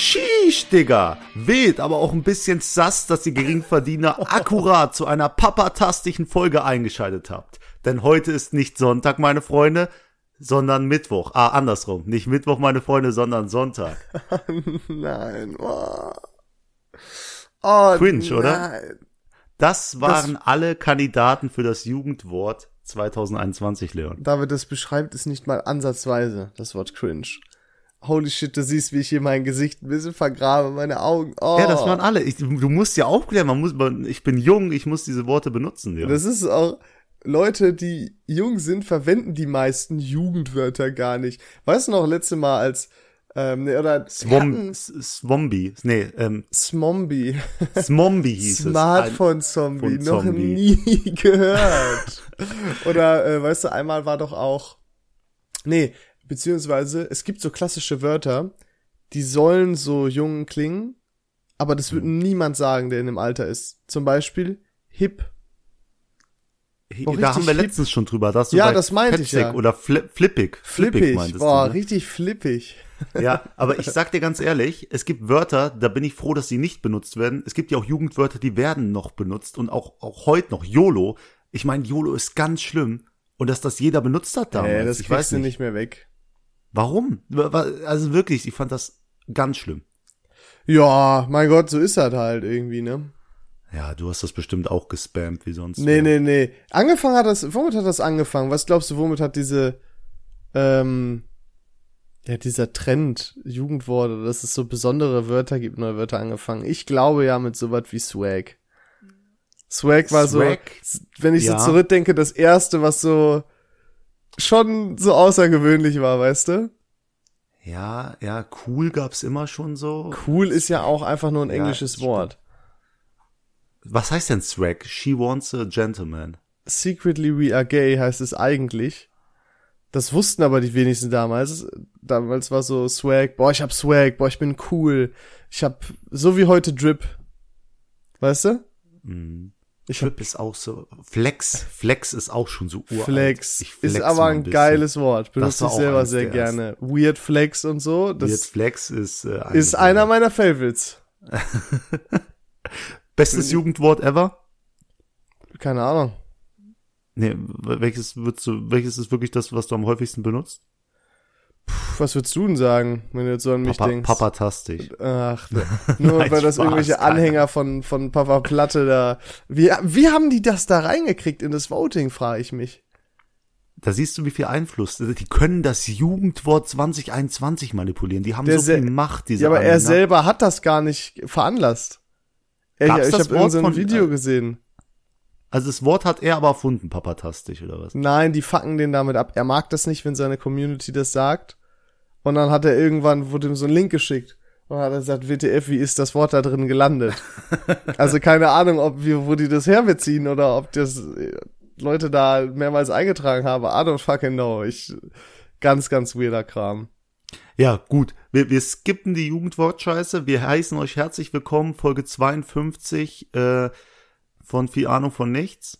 Sheesh, Digga. Wild, aber auch ein bisschen sass, dass ihr Geringverdiener akkurat zu einer papatastischen Folge eingeschaltet habt. Denn heute ist nicht Sonntag, meine Freunde, sondern Mittwoch. Ah, andersrum. Nicht Mittwoch, meine Freunde, sondern Sonntag. nein. Oh. Oh, Cringe, nein. oder? Das waren alle Kandidaten für das Jugendwort 2021, Leon. David, das beschreibt es nicht mal ansatzweise, das Wort cringe. Holy shit, du siehst, wie ich hier mein Gesicht ein bisschen vergrabe, meine Augen. Oh. Ja, das waren alle. Ich, du musst ja aufklären, man muss, man, ich bin jung, ich muss diese Worte benutzen. Ja. Das ist auch, Leute, die jung sind, verwenden die meisten Jugendwörter gar nicht. Weißt du noch, letzte Mal als, ähm, ne, oder Swom, Swombi, nee, ähm, Smombi. Smombi hieß Smartphone-Zombie, Ein- noch Zombie. nie gehört. oder, äh, weißt du, einmal war doch auch, nee, beziehungsweise, es gibt so klassische Wörter, die sollen so jung klingen, aber das Hm. wird niemand sagen, der in dem Alter ist. Zum Beispiel hip. Oh, Da haben wir richtig letztens schon drüber. Das Ja, das meinte ich ja. Oder fli flippig. Flippig. meintest Boah, du, ne? richtig flippig. Ja, aber ich sag dir ganz ehrlich, es gibt Wörter, da bin ich froh, dass sie nicht benutzt werden. Es gibt ja auch Jugendwörter, die werden noch benutzt und auch, auch heute noch. YOLO. Ich meine, YOLO ist ganz schlimm. Und dass das jeder benutzt hat damals. Äh, das ich weiß du nicht. nicht mehr weg. Warum? Wa- wa- Also wirklich, ich fand das ganz schlimm. Ja, mein Gott, so ist das halt irgendwie, ne? Ja, du hast das bestimmt auch gespammt wie sonst. Nee, nee, nee. Angefangen hat das, womit hat das angefangen? Was glaubst du, womit hat diese, ähm, ja, dieser Trend, Jugendworte, dass es so besondere Wörter gibt, neue Wörter angefangen? Ich glaube ja mit sowas wie Swag. Swag war Swag? so, wenn ich Ja. so zurückdenke, das erste, was so schon so außergewöhnlich war, weißt du? Ja, ja, cool gab's immer schon so. Cool ist ja auch einfach nur ein Ja, englisches. Wort. Was heißt denn Swag? She wants a gentleman. Secretly We Are Gay heißt es eigentlich. Das wussten aber die wenigsten damals. Damals war so Swag, boah, ich hab Swag, boah, ich bin cool. Ich hab, so wie heute Drip. Weißt du? Mhm. Trip ist auch so. Flex. Flex ist auch schon so uralt. Flex. Flex Ist aber ein bisschen. geiles Wort. Benutze ich selber sehr gerne. Weird Flex und so. Das Weird Flex ist, äh, ist einer meiner Favorites. Bestes Jugendwort ever? Keine Ahnung. Nee, welches würdest du, welches ist wirklich das, was du am häufigsten benutzt? Was würdest du denn sagen, wenn du jetzt so an mich Papa, denkst? Papatastisch. Ach, nur Nein, weil das Spaß, irgendwelche. Anhänger von, von Papa Platte da. Wie, wie haben die das da reingekriegt in das Voting, frage ich mich. Da siehst du, wie viel Einfluss. Die können das Jugendwort 2021 manipulieren. Die haben Der so viel Macht, diese Ja, aber er Anhänger. selber hat das gar nicht veranlasst. Ich, Gab's ich das habe irgend Wort so ein von- Video äh, gesehen. Also das Wort hat er aber erfunden, papatastisch, oder was? Nein, die fucken den damit ab. Er mag das nicht, wenn seine Community das sagt. Und dann hat er irgendwann, wurde ihm so ein Link geschickt. Und hat er gesagt, WTF, wie ist das Wort da drin gelandet? also keine Ahnung, ob wir, wo die das herbeziehen oder ob das äh, Leute da mehrmals eingetragen haben. I don't fucking know. Ich, ganz, ganz weirder Kram. Ja, gut. Wir, wir skippen die Jugendwortscheiße. Wir heißen euch herzlich willkommen, Folge 52 äh, von Viel Ahnung von Nichts.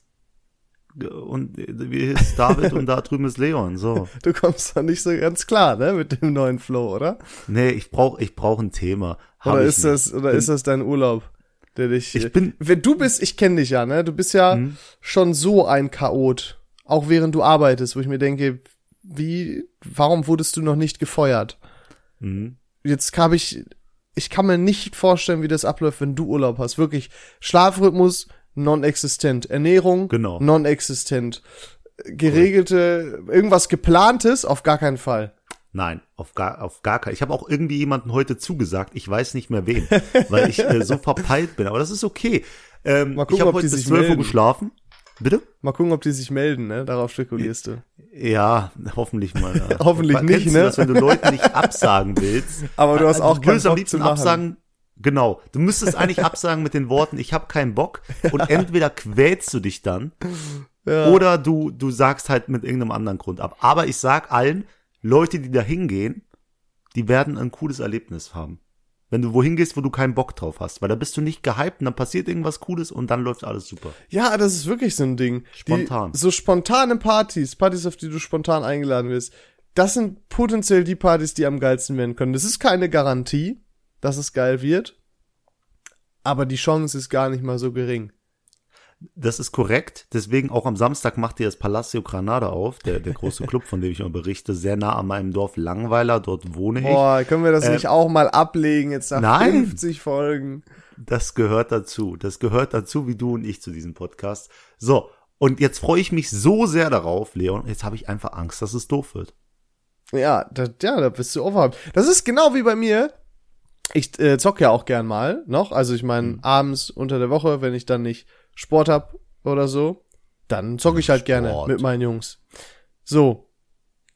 Und wir ist David und da drüben ist Leon. So. Du kommst da nicht so ganz klar, ne, mit dem neuen Flow, oder? Nee, ich brauch, ich brauch ein Thema. Hab Oder ist das, oder Bin- ist das dein Urlaub, der dich, Ich bin- wenn du bist, ich kenne dich ja, ne, du bist ja Mhm. schon so ein Chaot, auch während du arbeitest, wo ich mir denke, wie, warum wurdest du noch nicht gefeuert? Mhm. Jetzt habe ich, ich kann mir nicht vorstellen, wie das abläuft, wenn du Urlaub hast. Wirklich, Schlafrhythmus non-existent, Ernährung Genau. non-existent, geregelte, irgendwas geplantes auf gar keinen Fall. Nein, auf gar, auf gar keinen. Ich habe auch irgendwie jemanden heute zugesagt. Ich weiß nicht mehr wen, weil ich äh, so verpeilt bin. Aber das ist okay. Ähm, Mal gucken, ich habe ob heute die bis sich 12 Uhr geschlafen. Bitte? Mal gucken, ob die sich melden, ne? Darauf spekulierst du. Ja, hoffentlich mal. ja. Hoffentlich nicht, ne? Das, wenn du Leuten nicht absagen willst. Aber du hast Also, auch du keinen würdest am Bock liebsten absagen. Genau. Du müsstest eigentlich absagen mit den Worten, ich habe keinen Bock. Und entweder quälst du dich dann Ja. oder du, du sagst halt mit irgendeinem anderen Grund ab. Aber ich sag allen, Leute, die da hingehen, die werden ein cooles Erlebnis haben. Wenn du wohin gehst, wo du keinen Bock drauf hast. Weil da bist du nicht gehypt und dann passiert irgendwas Cooles und dann läuft alles super. Ja, das ist wirklich so ein Ding. Spontan. Die, so spontane Partys, Partys, auf die du spontan eingeladen wirst, das sind potenziell die Partys, die am geilsten werden können. Das ist keine Garantie, dass es geil wird. Aber die Chance ist gar nicht mal so gering. Das ist korrekt. Deswegen auch am Samstag macht ihr das Palacio Granada auf, der, der große Club, von dem ich immer berichte, sehr nah an meinem Dorf Langweiler. Dort wohne ich. Boah, können wir das Äh, nicht auch mal ablegen jetzt nach nein. 50 Folgen? Das gehört dazu. Das gehört dazu, wie du und ich zu diesem Podcast. So. Und jetzt freue ich mich so sehr darauf, Leon. Jetzt habe ich einfach Angst, dass es doof wird. Ja, da, ja, da bist du overhyped. Das ist genau wie bei mir. Ich äh, zock ja auch gern mal noch. Also ich meine, abends unter der Woche, wenn ich dann nicht Sport hab oder so, dann zocke ich halt gerne Sport. mit meinen Jungs. So.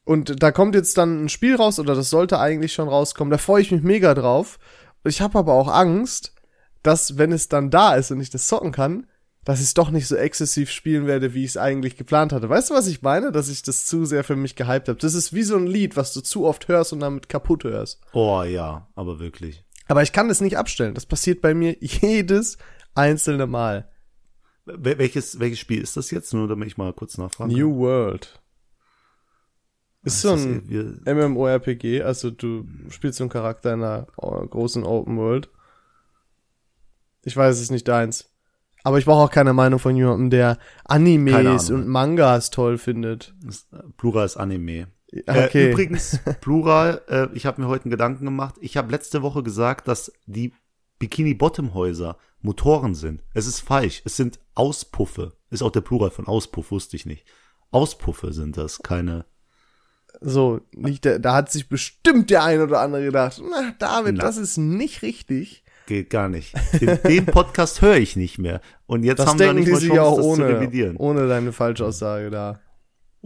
Und da kommt jetzt dann ein Spiel raus, oder das sollte eigentlich schon rauskommen. Da freue ich mich mega drauf. Ich habe aber auch Angst, dass, wenn es dann da ist und ich das zocken kann, dass ich es doch nicht so exzessiv spielen werde, wie ich es eigentlich geplant hatte. Weißt du, was ich meine? Dass ich das zu sehr für mich gehypt habe. Das ist wie so ein Lied, was du zu oft hörst und damit kaputt hörst. Oh ja, aber wirklich. Aber ich kann das nicht abstellen. Das passiert bei mir jedes einzelne Mal. Wel- Welches, welches Spiel ist das jetzt? Nur damit ich mal kurz nachfragen kann. New World. Ist so ein MMORPG, also du spielst so einen Charakter in einer äh, großen Open World. Ich weiß, es ist nicht deins. Aber ich brauche auch keine Meinung von jemandem, der Animes und Mangas toll findet. ist- Plural ist Anime. Okay. Äh, übrigens, Plural, äh, ich habe mir heute einen Gedanken gemacht. Ich habe letzte Woche gesagt, dass die Bikini-Bottom-Häuser Motoren sind. Es ist falsch. Es sind Auspuffe. Ist auch der Plural von Auspuff, wusste ich nicht. Auspuffe sind das, keine. So, nicht der, da hat sich bestimmt der ein oder andere gedacht, na, David, Na. das ist nicht richtig. Geht gar nicht. Den, den Podcast höre ich nicht mehr. Und jetzt Das haben wir nicht mal Chance, auch das zu ohne, revidieren. ohne deine Falschaussage da.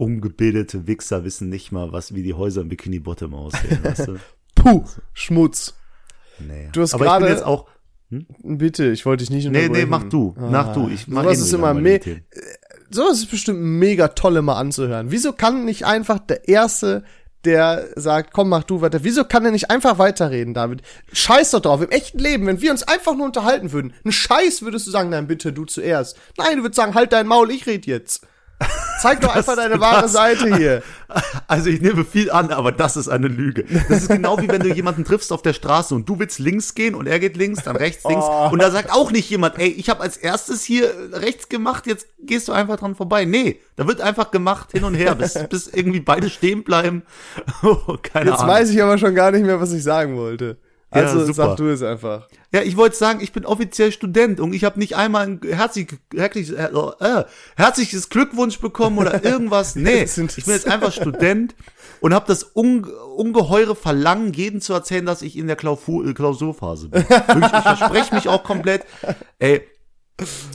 Ungebildete Wichser wissen nicht mal, was wie die Häuser im Bikini Bottom aussehen. weißt du? Puh, Schmutz. Nee. Du hast gerade- jetzt auch. Bitte, ich wollte dich nicht Nee, unterbrechen. nee, mach du. Mach du. Ich mach sowas eh ist immer me Themen. sowas ist bestimmt mega toll immer anzuhören. Wieso kann nicht einfach der Erste, der sagt, komm, mach du weiter, wieso kann er nicht einfach weiterreden, David? Scheiß doch drauf, im echten Leben, wenn wir uns einfach nur unterhalten würden, ein Scheiß würdest du sagen, nein, bitte, du zuerst. Nein, du würdest sagen, halt dein Maul, ich red jetzt. Zeig doch einfach deine wahre das- Seite hier. Also ich nehme viel an, aber das ist eine Lüge. Das ist genau wie wenn du jemanden triffst auf der Straße und du willst links gehen und er geht links, dann rechts, links. Oh. Und da sagt auch nicht jemand, ey, ich habe als erstes hier rechts gemacht, jetzt gehst du einfach dran vorbei. Nee, da wird einfach gemacht hin und her, bis, bis irgendwie beide stehen bleiben. Oh, keine Jetzt Ahnung. weiß ich aber schon gar nicht mehr, was ich sagen wollte. Ja, Also super. sag du es einfach. Ja, ich wollte sagen, ich bin offiziell Student und ich habe nicht einmal ein herzlich, herzliches, äh, äh, herzliches Glückwunsch bekommen oder irgendwas. Nee, ich bin jetzt einfach Student und habe das un, ungeheure Verlangen, jedem zu erzählen, dass ich in der Klaufu- äh, Klausurphase bin. Wirklich, ich verspreche mich auch komplett. Ey,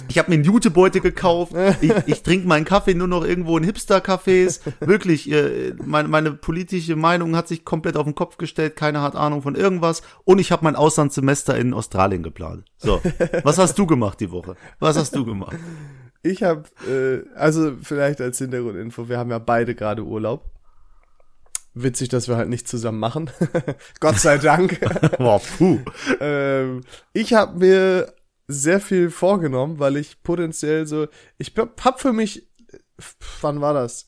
ich habe mir einen Jutebeutel gekauft. Ich, ich trinke meinen Kaffee nur noch irgendwo in Hipster-Cafés. Wirklich, äh, meine, meine politische Meinung hat sich komplett auf den Kopf gestellt. Keiner hat Ahnung von irgendwas. Und ich habe mein Auslandssemester in Australien geplant. So, was hast du gemacht die Woche? Was hast du gemacht? Ich habe, äh, also vielleicht als Hintergrundinfo, wir haben ja beide gerade Urlaub. Witzig, dass wir halt nicht zusammen machen. Gott sei Dank. Boah, puh. ähm, ich habe mir sehr viel vorgenommen, weil ich potenziell so, ich hab für mich, wann war das?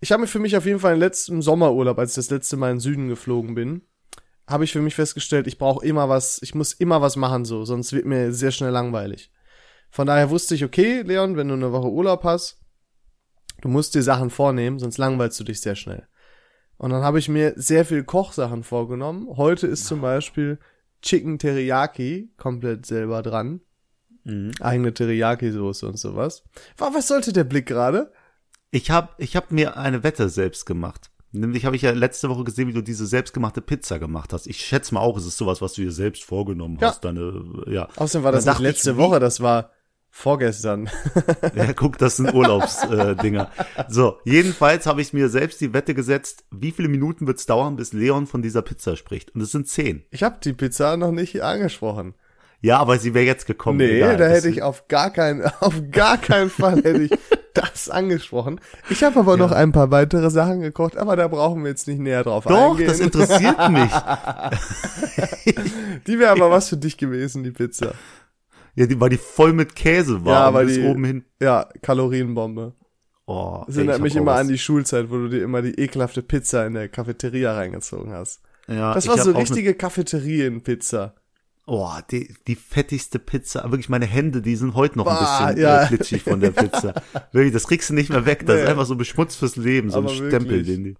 Ich habe mir für mich auf jeden Fall im letzten Sommerurlaub, als ich das letzte Mal in den Süden geflogen bin, habe ich für mich festgestellt, ich brauche immer was, ich muss immer was machen so, sonst wird mir sehr schnell langweilig. Von daher wusste ich, okay, Leon, wenn du eine Woche Urlaub hast, du musst dir Sachen vornehmen, sonst langweilst du dich sehr schnell. Und dann habe ich mir sehr viel Kochsachen vorgenommen. Heute ist zum Beispiel Chicken Teriyaki komplett selber dran. Mhm. Eigene Teriyaki-Soße und sowas. Wa- Was sollte der Blick gerade? Ich habe ich hab mir eine Wette selbst gemacht. Nämlich habe ich ja letzte Woche gesehen, wie du diese selbstgemachte Pizza gemacht hast. Ich schätze mal auch, es ist sowas, was du dir selbst vorgenommen Ja. hast. Deine, ja. Außerdem war das nicht ich, letzte wie- Woche, das war vorgestern. Ja, guck, das sind Urlaubsdinger. Äh, Dinger. so, jedenfalls habe ich mir selbst die Wette gesetzt, wie viele Minuten wird's dauern, bis Leon von dieser Pizza spricht. Und es sind zehn. Ich habe die Pizza noch nicht angesprochen. Ja, aber sie wäre jetzt gekommen. Nee, egal. da hätte ich auf gar keinen, auf gar keinen Fall hätte ich das angesprochen. Ich habe aber noch ein paar weitere Sachen gekocht, aber da brauchen wir jetzt nicht näher drauf Doch, eingehen. das interessiert mich. die wäre aber was für dich gewesen, die Pizza. Ja, die, weil die voll mit Käse war. Ja, weil die- oben hin. Ja, Kalorienbombe. Oh, Das erinnert ich mich immer was. an die Schulzeit, wo du dir immer die ekelhafte Pizza in der Cafeteria reingezogen hast. Ja, Das war so richtige Cafeterienpizza. Oh, die, die fettigste Pizza. Wirklich, meine Hände, die sind heute noch ein Bah, bisschen ja. äh, glitschig von der Pizza. wirklich, das kriegst du nicht mehr weg. Das Nee. ist einfach so beschmutzt fürs Leben, so ein Aber Stempel, wirklich. den die.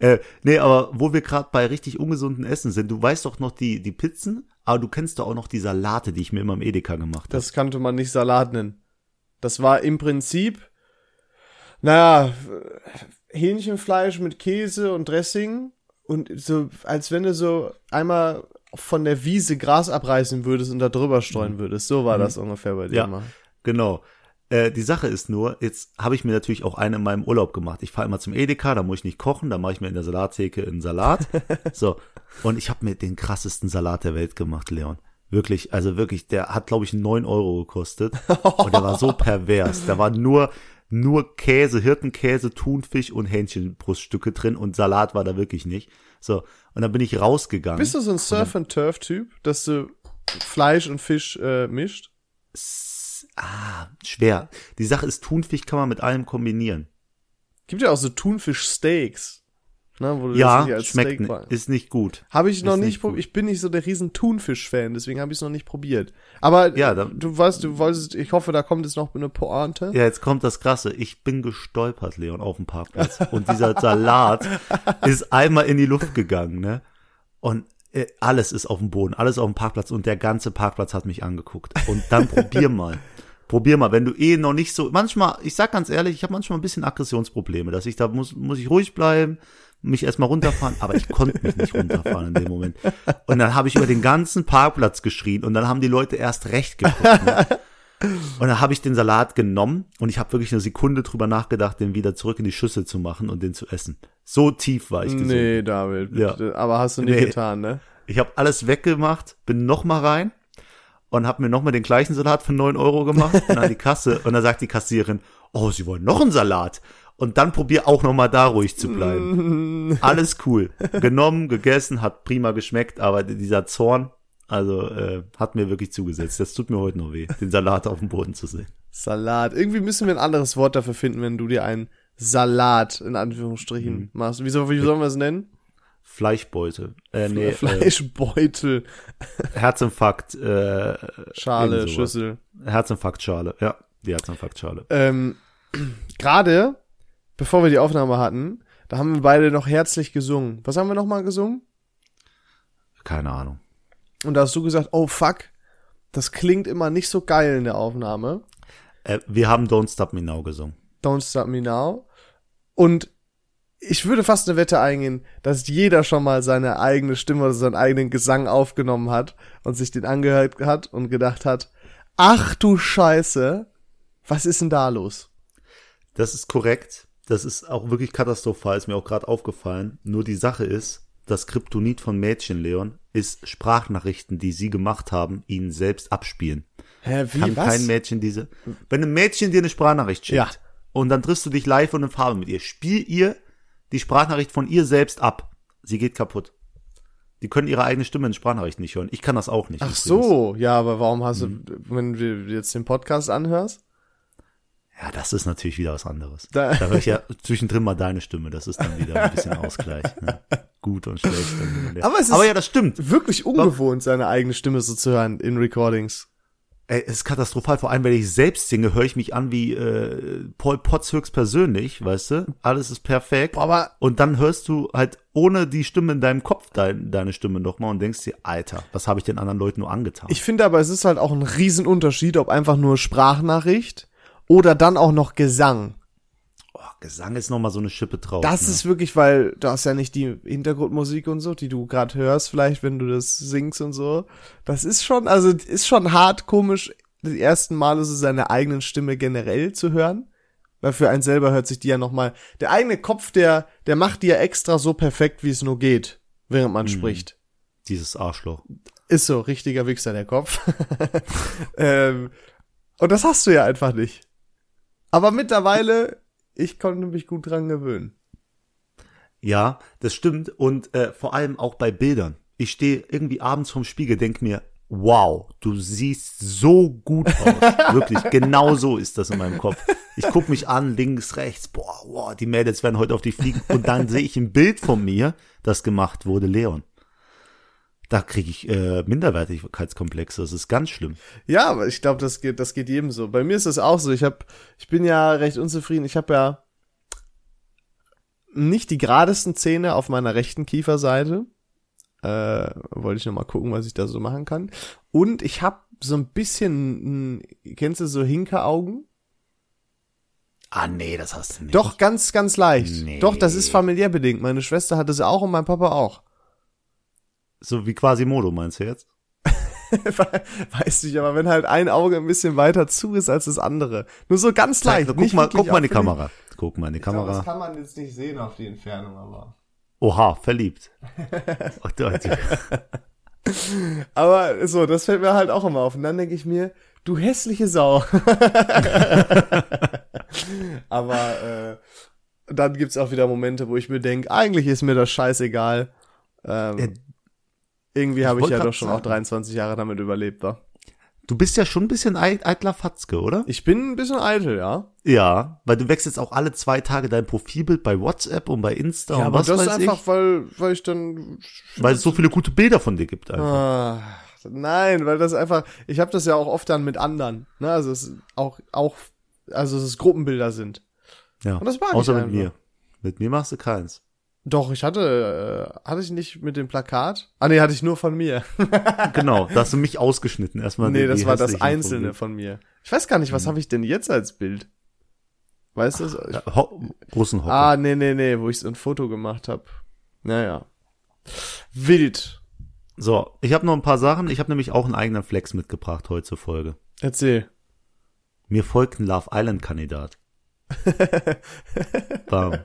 Äh, nee, aber wo wir gerade bei richtig ungesunden Essen sind, du weißt doch noch die, die Pizzen, aber du kennst doch auch noch die Salate, die ich mir immer im Edeka gemacht habe. Das kannte man nicht Salat nennen. Das war im Prinzip, naja, Hähnchenfleisch mit Käse und Dressing und so, als wenn du so einmal von der Wiese Gras abreißen würdest und da drüber streuen würdest. So war das ungefähr bei dir Mhm. Ja. immer. Genau. Äh, die Sache ist nur, jetzt habe ich mir natürlich auch eine in meinem Urlaub gemacht. Ich fahre immer zum Edeka, da muss ich nicht kochen, da mache ich mir in der Salattheke einen Salat. so. Und ich habe mir den krassesten Salat der Welt gemacht, Leon. Wirklich, also wirklich, der hat, glaube ich, neun Euro gekostet. Und der war so pervers. Da war nur, nur Käse, Hirtenkäse, Thunfisch und Hähnchenbruststücke drin und Salat war da wirklich nicht. So. Und dann bin ich rausgegangen. Bist du so ein Surf-and-Turf-Typ, dass du Fleisch und Fisch äh, mischt? ah, schwer. Die Sache ist, Thunfisch kann man mit allem kombinieren. Gibt ja auch so Thunfisch-Steaks. Ne, wo du das Ja, nicht als schmeckt, Steak war- ist nicht gut. Habe ich noch Ist nicht probiert. Ich bin nicht so der riesen Thunfisch-Fan, deswegen habe ich es noch nicht probiert. Aber Ja, dann- du weißt, du wolltest, ich hoffe, da kommt jetzt noch eine Pointe. Ja, jetzt kommt das Krasse. Ich bin gestolpert, Leon, auf dem Parkplatz. Und dieser Salat ist einmal in die Luft gegangen, ne? Und äh, alles ist auf dem Boden, alles auf dem Parkplatz und der ganze Parkplatz hat mich angeguckt. Und dann probier mal. Probier mal, wenn du eh noch nicht so, manchmal, ich sag ganz ehrlich, ich habe manchmal ein bisschen Aggressionsprobleme, dass ich da muss, muss ich ruhig bleiben, mich erstmal runterfahren, aber ich konnte mich nicht runterfahren in dem Moment. Und dann habe ich über den ganzen Parkplatz geschrien und dann haben die Leute erst recht geguckt. Ne? Und dann habe ich den Salat genommen und ich habe wirklich eine Sekunde drüber nachgedacht, den wieder zurück in die Schüssel zu machen und den zu essen. So tief war ich gesunken. Nee, David. Ja. Aber hast du nicht Nee. getan, ne? Ich habe alles weggemacht, bin noch mal rein und habe mir noch mal den gleichen Salat für 9 Euro gemacht und an die Kasse. Und dann sagt die Kassiererin, oh, Sie wollen noch einen Salat? Und dann probier auch noch mal da ruhig zu bleiben. Alles cool. Genommen, gegessen, hat prima geschmeckt, aber dieser Zorn, also äh, hat mir wirklich zugesetzt. Das tut mir heute noch weh, den Salat auf dem Boden zu sehen. Salat. Irgendwie müssen wir ein anderes Wort dafür finden, wenn du dir einen Salat in Mhm. Anführungsstrichen machst. Wie, soll, wie sollen wir es nennen? Fleischbeute. Äh, nee, äh, Fleischbeutel, Herzinfarkt, äh, Schale. Schüssel. Herzinfarktschale, ja, die Herzinfarktschale. Ähm, gerade, bevor wir die Aufnahme hatten, da haben wir beide noch herzlich gesungen. Was haben wir noch mal gesungen? Keine Ahnung. Und da hast du gesagt, oh fuck, das klingt immer nicht so geil in der Aufnahme. Äh, wir haben Don't Stop Me Now gesungen. Don't Stop Me Now. Und ich würde fast eine Wette eingehen, dass jeder schon mal seine eigene Stimme oder seinen eigenen Gesang aufgenommen hat und sich den angehört hat und gedacht hat, ach du Scheiße, was ist denn da los? Das ist korrekt. Das ist auch wirklich katastrophal, ist mir auch gerade aufgefallen. Nur die Sache ist, das Kryptonit von Mädchen, Leon, ist Sprachnachrichten, die sie gemacht haben, ihnen selbst abspielen. Hä, wie, Kann kein Mädchen diese. Wenn ein Mädchen dir eine Sprachnachricht schickt Ja. und dann triffst du dich live und in Farbe mit ihr, spiel ihr die Sprachnachricht von ihr selbst ab. Sie geht kaputt. Die können ihre eigene Stimme in Sprachnachrichten nicht hören. Ich kann das auch nicht. Ach übrigens. so, ja, aber warum hast du, Mhm. wenn du jetzt den Podcast anhörst? Ja, das ist natürlich wieder was anderes. Da- Da, höre ich ja zwischendrin mal deine Stimme. Das ist dann wieder ein bisschen Ausgleich. Ne? Gut und schlecht. Aber es ist- Aber ja, das stimmt. Wirklich ungewohnt, seine eigene Stimme so zu hören in Recordings. Ey, es ist katastrophal. Vor allem, wenn ich selbst singe, höre ich mich an wie äh, Paul Potts höchstpersönlich, weißt du? Alles ist perfekt. Aber Und dann hörst du halt ohne die Stimme in deinem Kopf dein, deine Stimme nochmal und denkst dir, Alter, was habe ich den anderen Leuten nur angetan? ich finde aber, es ist halt auch ein Riesenunterschied, ob einfach nur Sprachnachricht oder dann auch noch Gesang. oh, Gesang ist nochmal so eine Schippe drauf. Das ne? ist wirklich, weil du hast ja nicht die Hintergrundmusik und so, die du gerade hörst, vielleicht, wenn du das singst und so. Das ist schon, also ist schon hart komisch, die ersten Male so seine eigenen Stimme generell zu hören. Weil für einen selber hört sich die ja nochmal. Der eigene Kopf, der, der macht die ja extra so perfekt, wie es nur geht, während man spricht. Dieses Arschloch. Ist so, richtiger Wichser, der Kopf. ähm, und das hast du ja einfach nicht. Aber mittlerweile, ich konnte mich gut dran gewöhnen. Ja, das stimmt. Und äh, vor allem auch bei Bildern. Ich stehe irgendwie abends vorm Spiegel, denk mir, wow, du siehst so gut aus. Wirklich, genau so ist das in meinem Kopf. Ich guck mich an, links, rechts, boah, wow, die Mädels werden heute auf dich fliegen. Und dann sehe ich ein Bild von mir, das gemacht wurde, Leon. Da kriege ich äh, Minderwertigkeitskomplexe. Das ist ganz schlimm. Ja, aber ich glaube, das geht, das geht jedem so. Bei mir ist das auch so. Ich hab, ich bin ja recht unzufrieden. Ich habe ja nicht die geradesten Zähne auf meiner rechten Kieferseite. Äh, wollte ich noch mal gucken, was ich da so machen kann. Und ich habe so ein bisschen, kennst du so Hinkeraugen? Ah, nee, das hast du nicht. Doch, ganz, ganz leicht. Nee. Doch, das ist familiär bedingt. Meine Schwester hatte sie auch und mein Papa auch. So wie quasi Modo, meinst du jetzt? Weiß nicht, aber wenn halt ein Auge ein bisschen weiter zu ist als das andere. Nur so ganz leicht. guck nicht mal, guck mal in die. Kamera. Guck mal in die Ich glaube, Kamera. das kann man jetzt nicht sehen auf die Entfernung, aber. Oha, verliebt. Aber so, das fällt mir halt auch immer auf. Und dann denke ich mir, du hässliche Sau. aber äh, dann gibt's auch wieder Momente, wo ich mir denke, eigentlich ist mir das scheißegal. Ähm, Ja, irgendwie habe ich wollte ja grad doch schon auch sagen. 23 Jahre damit überlebt. Wa? du bist ja schon ein bisschen eit- eitler Fatzke, oder? Ich bin ein bisschen eitel, ja. Ja, weil du wechselst auch alle zwei Tage dein Profilbild bei WhatsApp und bei Insta Ja, und aber was das ist weiß einfach, ich. weil, weil ich dann Weil es so viele gute Bilder von dir gibt einfach. Ah, nein, weil das einfach, ich habe das ja auch oft dann mit anderen, ne? Also es ist auch auch also dass es Gruppenbilder sind. Ja, Und das mag ich außer mit einfach. mir. Mit mir machst du keins. Doch, ich hatte äh, hatte ich nicht mit dem Plakat? Ah nee, hatte ich nur von mir. Genau, da hast du mich ausgeschnitten. Erstmal nee, das war das einzelne Profil- von mir. Ich weiß gar nicht, was habe ich denn jetzt als Bild? Weißt du? Ja, Ho Russenhocker. Ah, nee, nee, nee, wo ich so ein Foto gemacht habe. Naja. Wild. So, ich habe noch ein paar Sachen. Ich habe nämlich auch einen eigenen Flex mitgebracht heute zur Folge. Erzähl. Mir folgt ein Love Island Kandidat. Bam.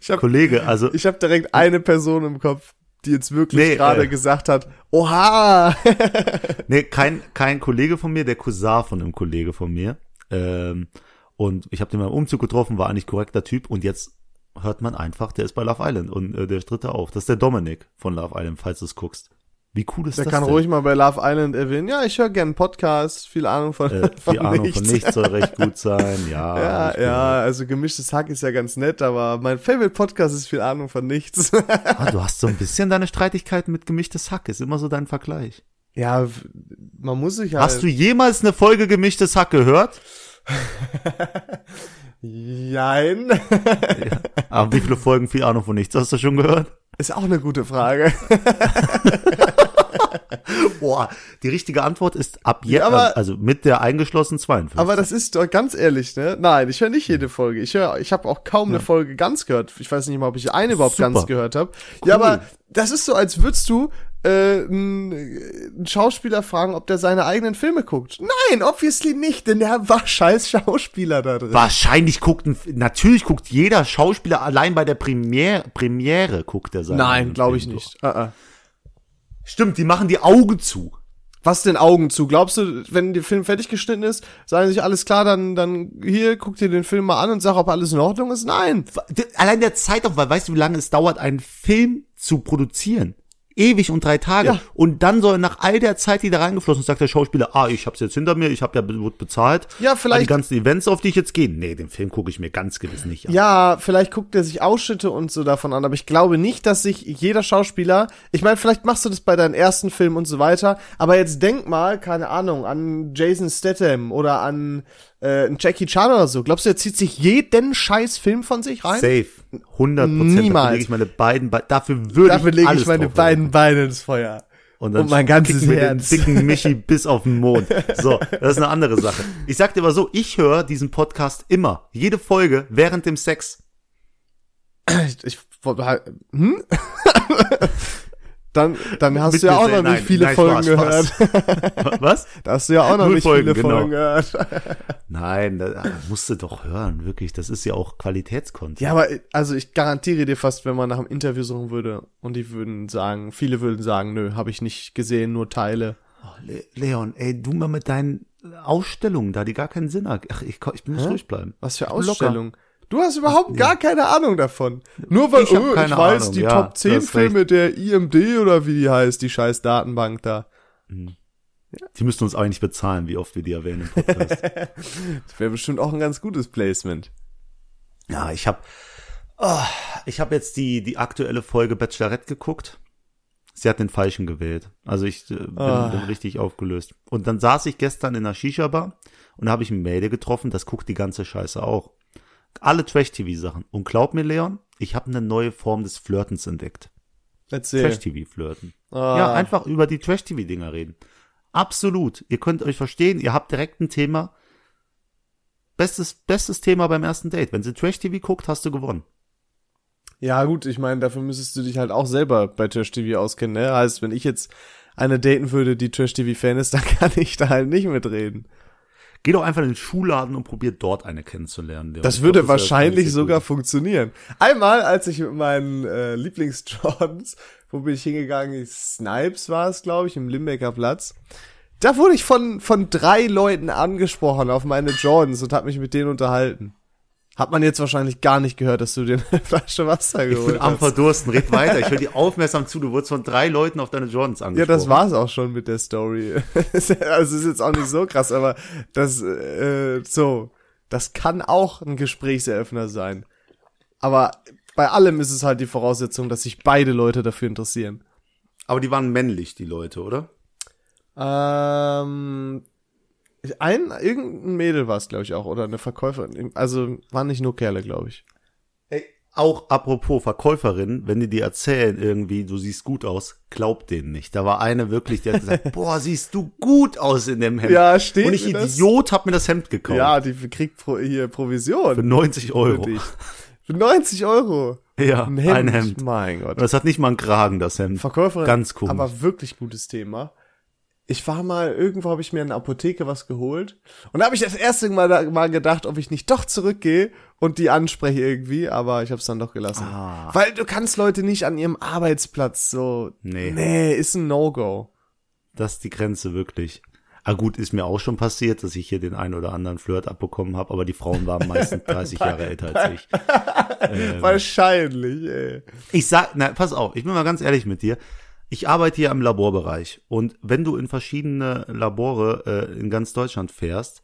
Ich hab, Kollege, also ich hab direkt eine Person im Kopf, die jetzt wirklich Nee, gerade äh. gesagt hat, oha! nee, kein kein Kollege von mir, der Cousin von einem Kollege von mir. Ähm, und ich habe den beim Umzug getroffen, war eigentlich korrekter Typ und jetzt hört man einfach, der ist bei Love Island und äh, der tritt da auf. Das ist der Dominik von Love Island, falls du es guckst. Wie cool ist Der das kann denn? ruhig mal bei Love Island erwähnen. Ja, ich höre gern Podcast, viel Ahnung von, äh, von viel Ahnung nichts. von nichts soll recht gut sein. Ja, Ja, ja, also gemischtes Hack ist ja ganz nett, aber mein Favorite Podcast ist viel Ahnung von nichts. Ah, du hast so ein bisschen deine Streitigkeiten mit gemischtes Hack, ist immer so dein Vergleich. ja, man muss sich halt. Hast du jemals eine Folge gemischtes Hack gehört? Jein. Aber wie viele Folgen viel Ahnung von nichts hast du schon gehört? Ist auch eine gute Frage. Boah, die richtige Antwort ist ab jetzt, Ja, aber- also mit der eingeschlossenen 52. Aber das ist doch ganz ehrlich, ne? Nein, ich höre nicht jede Folge. Ich höre, ich habe auch kaum eine Folge ganz gehört. Ich weiß nicht mal, ob ich eine überhaupt Super. ganz gehört habe. Cool. Ja, aber das ist so, als würdest du äh, einen einen Schauspieler fragen, ob der seine eigenen Filme guckt. Nein, obviously nicht, denn der war scheiß Schauspieler da drin. Wahrscheinlich guckt ein, natürlich guckt jeder Schauspieler allein bei der Premiere, Premiere guckt er seinen Nein, glaube ich Film nicht. Uh -uh. Stimmt, die machen die Augen zu. Was den Augen zu? Glaubst du, wenn der Film fertig geschnitten ist, sagen sich alles klar, dann, dann hier, guck dir den Film mal an und sag, ob alles in Ordnung ist? Nein. Allein der Zeitaufwand, weißt du, wie lange es dauert, einen Film zu produzieren? Ewig und drei Tage. Ja. Und dann soll nach all der Zeit, die da reingeflossen ist, sagt der Schauspieler, ah, ich hab's jetzt hinter mir, ich hab ja bezahlt. Ja, Ah, Die vielleicht- ganzen Events, auf die ich jetzt gehe. Nee, den Film gucke ich mir ganz gewiss nicht an. Ja, vielleicht guckt er sich Ausschnitte und so davon an, aber ich glaube nicht, dass sich jeder Schauspieler, ich meine, vielleicht machst du das bei deinen ersten Filmen und so weiter, aber jetzt denk mal, keine Ahnung, an Jason Statham oder an äh, einen Jackie Chan oder so. Glaubst du, er zieht sich jeden scheiß Film von sich rein? Safe. 100 Prozent. Niemals. Dafür lege ich meine beiden, Be dafür würde Dafür lege ich meine beiden legen. Beine ins Feuer. Und, dann und mein ganzes wir Herz. Den dicken Michi bis auf den Mond. So, das ist eine andere Sache. Ich sag dir aber so, ich höre diesen Podcast immer, jede Folge während dem Sex. Ich, ich hm? Dann, dann hast Mit du ja auch noch nicht viele nein, Folgen Spaß, gehört. Was? Da hast du ja auch noch Null nicht Folgen, viele genau. Folgen gehört. Nein, da musst du doch hören, wirklich. Das ist ja auch Qualitätscontent. Ja, aber also ich garantiere dir fast, wenn man nach einem Interview suchen würde und die würden sagen, viele würden sagen, nö, habe ich nicht gesehen, nur Teile. Oh, Le Leon, ey, du mal mit deinen Ausstellungen da, die gar keinen Sinn haben. Ach, ich, ich muss ruhig bleiben. Was für Ich bin locker. Ausstellung. Du hast überhaupt gar keine Ahnung davon. Nur weil Ich oh, ich weiß, Ahnung, die ja, Top du 10 hast Filme der IMD oder wie die heißt, die scheiß Datenbank da. Die müssten uns eigentlich bezahlen, wie oft wir die erwähnen im Podcast. Das wäre bestimmt auch ein ganz gutes Placement. ja, ich habe oh, ich habe jetzt die, die aktuelle Folge Bachelorette geguckt. Sie hat den falschen gewählt. Also ich äh, bin, Ah. bin richtig aufgelöst. Und dann saß ich gestern in einer Shisha-Bar und da habe ich einen Mädel getroffen, das guckt die ganze Scheiße auch. Alle Trash-TV-Sachen. Und glaub mir, Leon, ich habe eine neue Form des Flirtens entdeckt. Erzähl. Trash-TV-Flirten. Ah. Ja, einfach über die Trash-TV-Dinger reden. Absolut. Ihr könnt euch verstehen, ihr habt direkt ein Thema. Bestes, bestes Thema beim ersten Date. Wenn sie Trash-TV guckt, hast du gewonnen. Ja, gut, ich meine, dafür müsstest du dich halt auch selber bei Trash TV auskennen, ne? Heißt, wenn ich jetzt eine daten würde, die Trash TV Fan ist, dann kann ich da halt nicht mitreden. Geh doch einfach in den Schuhladen und probier dort eine kennenzulernen. Leon. Das würde glaub, wäre wahrscheinlich sogar gut. funktionieren. Einmal, als ich mit meinen äh, Lieblings-Jordans, wo bin ich hingegangen? Snipes war es, glaube ich, im Limbecker Platz. Da wurde ich von, von drei Leuten angesprochen auf meine Jordans und hab mich mit denen unterhalten. Hat man jetzt wahrscheinlich gar nicht gehört, dass du dir eine Flasche Wasser Ich bin geholt am hast. Verdursten. Red weiter. Ich höre dir aufmerksam zu. Du wurdest von drei Leuten auf deine Jordans Ja, angesprochen. das war's auch schon mit der Story. also ist jetzt auch nicht so krass, aber das äh, so, das kann auch ein Gesprächseröffner sein. Aber bei allem ist es halt die Voraussetzung, dass sich beide Leute dafür interessieren. Aber die waren männlich, die Leute, oder? Ähm, ein irgendein Mädel war es, glaube ich auch, oder eine Verkäuferin. Also waren nicht nur Kerle, glaube ich. Ey, auch apropos Verkäuferin, wenn die dir erzählen irgendwie, du siehst gut aus, glaub denen nicht. Da war eine wirklich, die hat gesagt, boah, siehst du gut aus in dem Hemd. Ja, steht Und ich mir das? Idiot hab mir das Hemd gekauft. Ja, die kriegt pro, hier Provision. Für 90 Euro. für. Für 90 Euro. Ja, Ein Hemd. ein Hemd. Mein Gott. Das hat nicht mal einen Kragen, das Hemd. Verkäuferin. Ganz komisch. Aber wirklich gutes Thema. Ich war mal, irgendwo habe ich mir in der Apotheke was geholt. Und da habe ich das erste Mal, da, mal gedacht, ob ich nicht doch zurückgehe und die anspreche irgendwie, aber ich habe es dann doch gelassen. Ah. Weil du kannst Leute nicht an ihrem Arbeitsplatz so. Nee. Nee, ist ein No-Go. Das ist die Grenze wirklich. Ah gut, ist mir auch schon passiert, dass ich hier den einen oder anderen Flirt abbekommen habe, aber die Frauen waren meistens 30 Jahre älter als ich. Ähm. Wahrscheinlich, ey. Ich sag, na, pass auf, ich bin mal ganz ehrlich mit dir. Ich arbeite hier im Laborbereich und wenn du in verschiedene Labore äh, in ganz Deutschland fährst,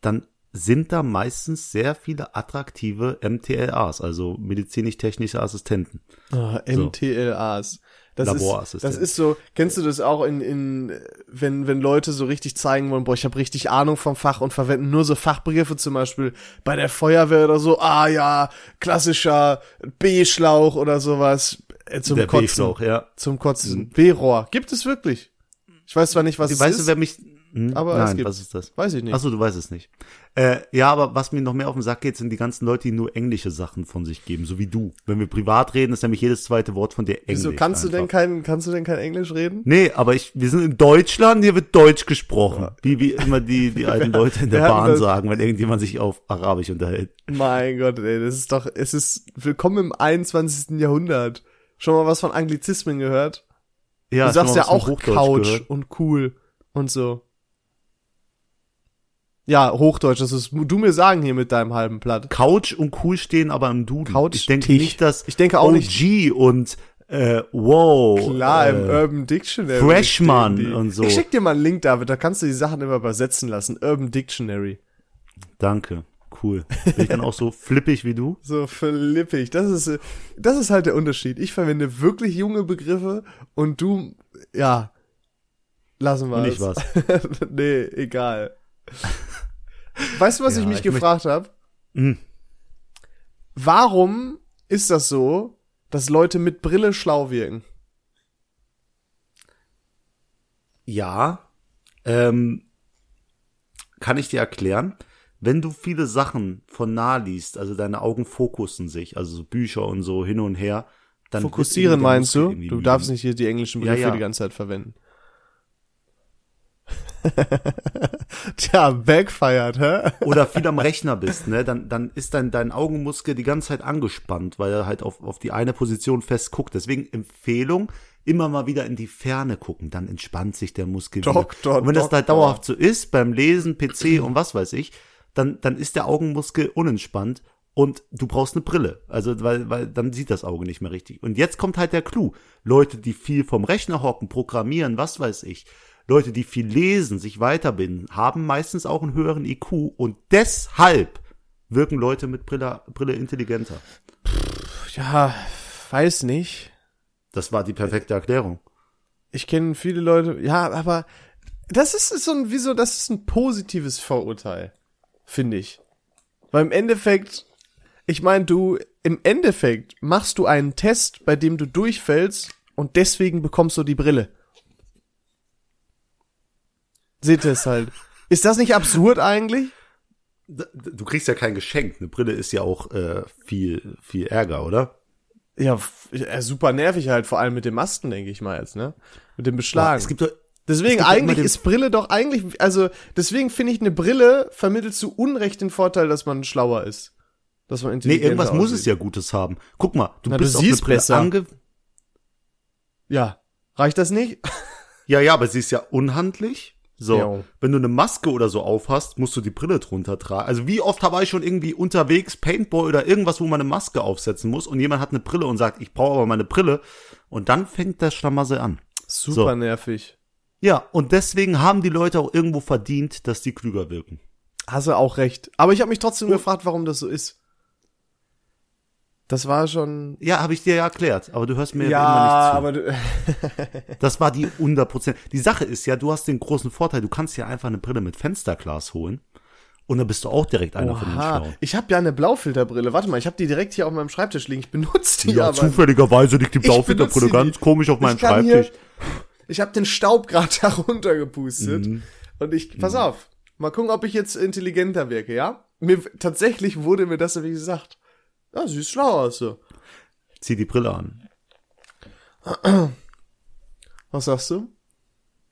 dann sind da meistens sehr viele attraktive MTLAs, also medizinisch-technische Assistenten. Oh, MTLAs. Das ist, das ist so, kennst du das auch in, in wenn, wenn Leute so richtig zeigen wollen, boah, ich habe richtig Ahnung vom Fach und verwenden nur so Fachbegriffe, zum Beispiel bei der Feuerwehr oder so, ah ja, klassischer B-Schlauch oder sowas. Äh, zum Der Kotzen. B-Schlauch, ja. Zum Kotzen. B-Rohr. Gibt es wirklich. Ich weiß zwar nicht, was es Weißt ist. du, wer mich, hm? Aber es nein, was ist das? weiß ich nicht. Achso, du weißt es nicht. Äh, ja, aber was mir noch mehr auf den Sack geht, sind die ganzen Leute, die nur englische Sachen von sich geben, so wie du. Wenn wir privat reden, ist nämlich jedes zweite Wort von dir Englisch. Wieso kannst du denn kein, kannst du denn kein Englisch reden? Nee, aber ich, wir sind in Deutschland, hier wird Deutsch gesprochen. Wie, wie immer die, die alten Leute in der Bahn sagen, wenn irgendjemand sich auf Arabisch unterhält. Mein Gott, ey, das ist doch, es ist willkommen im 21. Jahrhundert. Schon mal was von Anglizismen gehört? Ja, du sagst ja auch Couch gehört? und cool und so. Ja, Hochdeutsch, das ist du mir sagen hier mit deinem halben Blatt. Couch und cool stehen aber im Duden. Couch, ich denke nicht, dass Ich denke auch OG und äh, wow, Klar, im äh, Urban Dictionary. Freshman und so. Ich schick dir mal einen Link, David, da kannst du die Sachen immer übersetzen lassen. Urban Dictionary. Danke, cool. Bin ich dann auch so flippig wie du? So flippig. Das ist, das ist halt der Unterschied. Ich verwende wirklich junge Begriffe und du, ja, lassen wir ich was. nee, egal. Weißt du, was Ja, ich mich ich gefragt habe? Hm. Warum ist das so, dass Leute mit Brille schlau wirken? Ja, ähm, kann ich dir erklären. Wenn du viele Sachen von nah liest, also deine Augen fokussen sich, also so Bücher und so hin und her, dann Fokussieren meinst du? Du darfst nicht hier die englischen Ja, Begriffe ja. die ganze Zeit verwenden. Tja, backfired, hä? oder viel am Rechner bist, ne, dann, dann ist dein, dein Augenmuskel die ganze Zeit angespannt, weil er halt auf, auf die eine Position fest guckt. Deswegen Empfehlung, immer mal wieder in die Ferne gucken, dann entspannt sich der Muskel Doktor, wieder. Und wenn das Doktor. halt dauerhaft so ist, beim Lesen, PC und was weiß ich, dann, dann ist der Augenmuskel unentspannt und du brauchst eine Brille. Also, weil, weil dann sieht das Auge nicht mehr richtig. Und jetzt kommt halt der Clou. Leute, die viel vom Rechner hocken, programmieren, was weiß ich, Leute, die viel lesen, sich weiterbilden, haben meistens auch einen höheren IQ und deshalb wirken Leute mit Brille, Brille intelligenter. Ja, weiß nicht. Das war die perfekte Erklärung. Ich kenne viele Leute, ja, aber das ist so ein, wieso, das ist ein positives Vorurteil, finde ich. Weil im Endeffekt, ich meine, du, im Endeffekt machst du einen Test, bei dem du durchfällst und deswegen bekommst du die Brille. Seht ihr es halt. Ist das nicht absurd eigentlich? Du kriegst ja kein Geschenk. Eine Brille ist ja auch äh, viel, viel Ärger, oder? Ja, ja, super nervig halt, vor allem mit dem Masten, denke ich mal jetzt, ne? Mit dem Beschlagen. Es gibt doch, Deswegen ja immer eigentlich ist Brille doch eigentlich, also deswegen finde ich eine Brille vermittelt zu Unrecht den Vorteil, dass man schlauer ist. Dass man nee, intelligenter irgendwas muss aussieht. es ja Gutes haben. Guck mal, du Na, du bist auf eine Brille besser. ange Ja. Reicht das nicht? Ja, ja, aber sie ist ja unhandlich. So, Jo. wenn du eine Maske oder so aufhast, musst du die Brille drunter tragen. Also wie oft habe ich schon irgendwie unterwegs Paintball oder irgendwas, wo man eine Maske aufsetzen muss und jemand hat eine Brille und sagt, ich brauche aber meine Brille und dann fängt das Schlamassel an. Super So. nervig. Ja, und deswegen haben die Leute auch irgendwo verdient, dass die klüger wirken. Hast du auch recht. Aber ich habe mich trotzdem gefragt, warum das so ist. Das war schon. Ja, habe ich dir ja erklärt, aber du hörst mir Ja, immer aber du, nicht zu. Das war die 100 Prozent. Die Sache ist ja, du hast den großen Vorteil, du kannst ja einfach eine Brille mit Fensterglas holen und dann bist du auch direkt einer von den Oha, Schlauen. ich habe ja eine Blaufilterbrille. Warte mal, ich habe die direkt hier auf meinem Schreibtisch liegen. Ich benutze die Ja, aber. zufälligerweise liegt die Blaufilterbrille ganz komisch auf meinem Schreibtisch. Ich habe den Staub gerade darunter gepustet. Mhm. Und ich, pass auf, mal gucken, ob ich jetzt intelligenter wirke, ja? Mir, tatsächlich wurde mir das ja wie gesagt. Ja, sie ist schlau aus so. Zieh die Brille an. Was sagst du?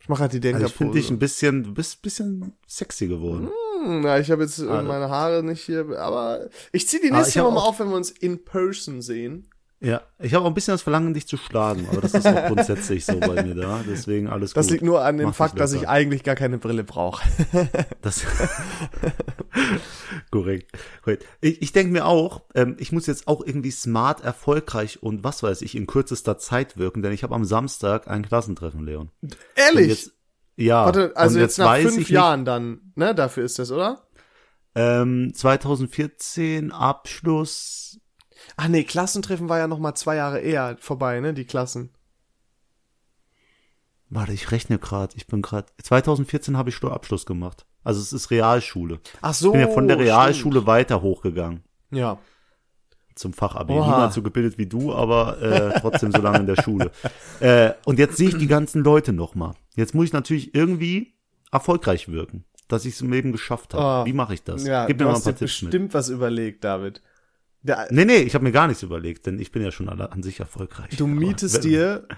Ich mache halt die Also ich finde Denkerpose. dich ein bisschen, du bist ein bisschen sexy geworden. Hm, na, ich habe jetzt äh, Also. meine Haare nicht hier, aber ich zieh die Ah, nächste hab Mal auf, wenn wir uns in person sehen. Ja, ich habe auch ein bisschen das Verlangen, dich zu schlagen, aber das ist auch grundsätzlich so bei mir da. Deswegen alles Das gut. liegt nur an dem Mach Fakt, dass ich eigentlich gar keine Brille brauche. Das korrekt. korrekt. Ich, ich denke mir auch, ähm, ich muss jetzt auch irgendwie smart, erfolgreich und was weiß ich in kürzester Zeit wirken, denn ich habe am Samstag ein Klassentreffen, Leon. Ehrlich? Jetzt, ja. Warte, also und jetzt, nach fünf Jahren dann, ne? Dafür ist das, oder? Nicht, ähm, 2014 Abschluss. Ah nee, Klassentreffen war ja noch mal zwei Jahre eher vorbei, ne? Die Klassen. Warte, ich rechne gerade. Ich bin gerade. 2014 habe ich Steuerabschluss gemacht. Also es ist Realschule. Ach so. Ich bin ja von der Realschule stimmt. weiter hochgegangen Ja. zum Fachabi. Oha. Niemand so gebildet wie du, aber äh, trotzdem so lange in der Schule. Äh, und jetzt sehe ich die ganzen Leute noch mal. Jetzt muss ich natürlich irgendwie erfolgreich wirken, dass ich es im Leben geschafft habe. Oh. Wie mache ich das? Ja, Gib mir mal ein paar Tipps mit. bestimmt was überlegt, David. Der, Nee, nee, ich habe mir gar nichts überlegt, denn ich bin ja schon alle an sich erfolgreich. du Aber mietest wenn- dir,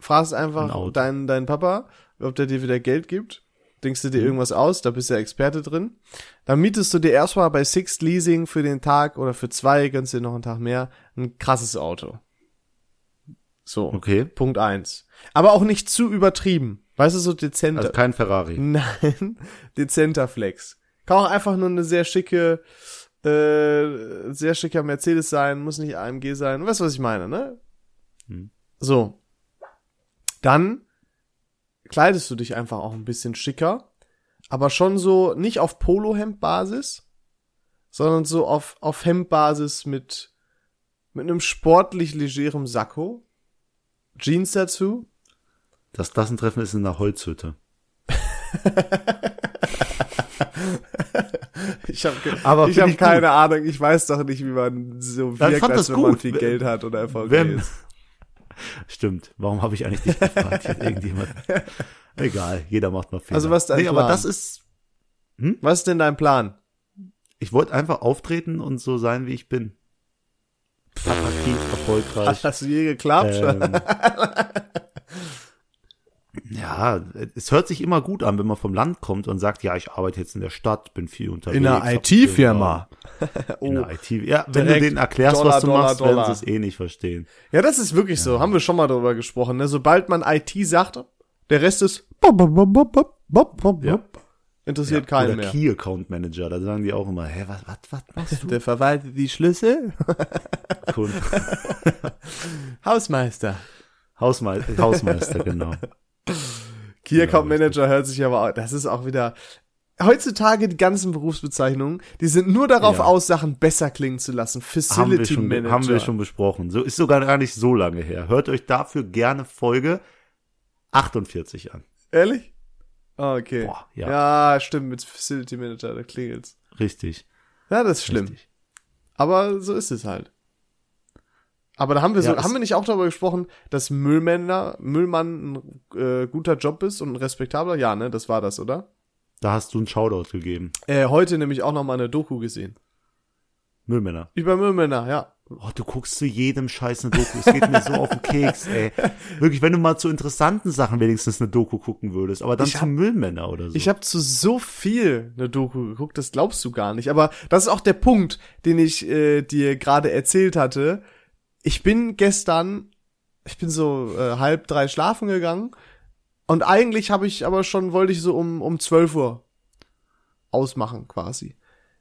fragst Ein einfach deinen, deinen Papa, ob der dir wieder Geld gibt. Denkst Mhm. du dir irgendwas aus, da bist du ja Experte drin. Dann mietest du dir erstmal bei Sixt Leasing für den Tag oder für zwei, gönnst dir noch einen Tag mehr, ein krasses Auto. So. Okay, Punkt eins. Aber auch nicht zu übertrieben. Weißt du, so dezenter. also kein Ferrari. Nein, dezenter Flex. Kann auch einfach nur eine sehr schicke, äh, sehr schicker Mercedes sein, muss nicht AMG sein. Weißt du, was ich meine, ne? Hm. So. Dann kleidest du dich einfach auch ein bisschen schicker, aber schon so nicht auf Polohemd-Basis, sondern so auf, auf Hemdbasis mit, mit einem sportlich legerem Sakko, Jeans dazu, Das Klassentreffen ist in einer Holzhütte. Ich habe Aber ich hab keine Ahnung, ich weiß doch nicht, wie man so wirkt, als wenn man gut. viel Wenn- Geld hat oder erfolgreich Wenn, ist. stimmt. Warum habe ich eigentlich dich gefragt? Irgendjemand. Egal, jeder macht mal Fehler. Also was ist dein nee, aber Plan? das ist. Was ist denn dein Plan? Ich wollte einfach auftreten und so sein, wie ich bin. Attraktiv, erfolgreich. Hat das je geklappt? Ähm, ja, es hört sich immer gut an, wenn man vom Land kommt und sagt, ja, ich arbeite jetzt in der Stadt, bin viel unterwegs. In einer IT-Firma. In Oh. einer IT. Ja, wenn du denen erklärst, Dollar, was du Dollar, machst, werden Dollar. sie es eh nicht verstehen. Ja, das ist wirklich so. Haben wir schon mal darüber gesprochen. Ne? Sobald man IT sagt, der Rest ist bop, bop, bop, bop, bop, bop, bop, Ja. interessiert keinen Oder mehr. Key Account Manager, da sagen die auch immer, hä, was, was, was machst du? Der verwaltet die Schlüssel. Hausmeister. Hausmeister, Hausmeister, genau. Key Account. Manager hört sich aber auch, das ist auch wieder, heutzutage die ganzen Berufsbezeichnungen, die sind nur darauf Ja. aus, Sachen besser klingen zu lassen. haben Facility schon, Manager. haben wir schon besprochen. So ist sogar gar nicht so lange her. Hört euch dafür gerne Folge 48 an. Ehrlich? Ah, okay. Boah, ja. ja. stimmt, mit Facility Manager, da klingelt's. Richtig. Ja, das ist schlimm. Richtig. Aber so ist es halt. Aber da haben wir so, Ja, haben wir nicht auch darüber gesprochen, dass Müllmänner, Müllmann ein äh, guter Job ist und ein respektabler? Ja, ne, das war das, oder? Da hast du einen Shoutout gegeben. Äh, heute nämlich auch noch mal eine Doku gesehen. Müllmänner. Über Müllmänner, ja. Oh, du guckst zu jedem Scheiß eine Doku. Es geht mir so auf den Keks, ey. Wirklich, wenn du mal zu interessanten Sachen wenigstens eine Doku gucken würdest, aber dann Ich zu hab- Müllmänner oder so. Ich habe zu so viel eine Doku geguckt, das glaubst du gar nicht. Aber das ist auch der Punkt, den ich äh, dir gerade erzählt hatte. Ich bin gestern, ich bin so äh, halb drei schlafen gegangen und eigentlich habe ich aber schon, wollte ich so um, um 12 Uhr ausmachen quasi.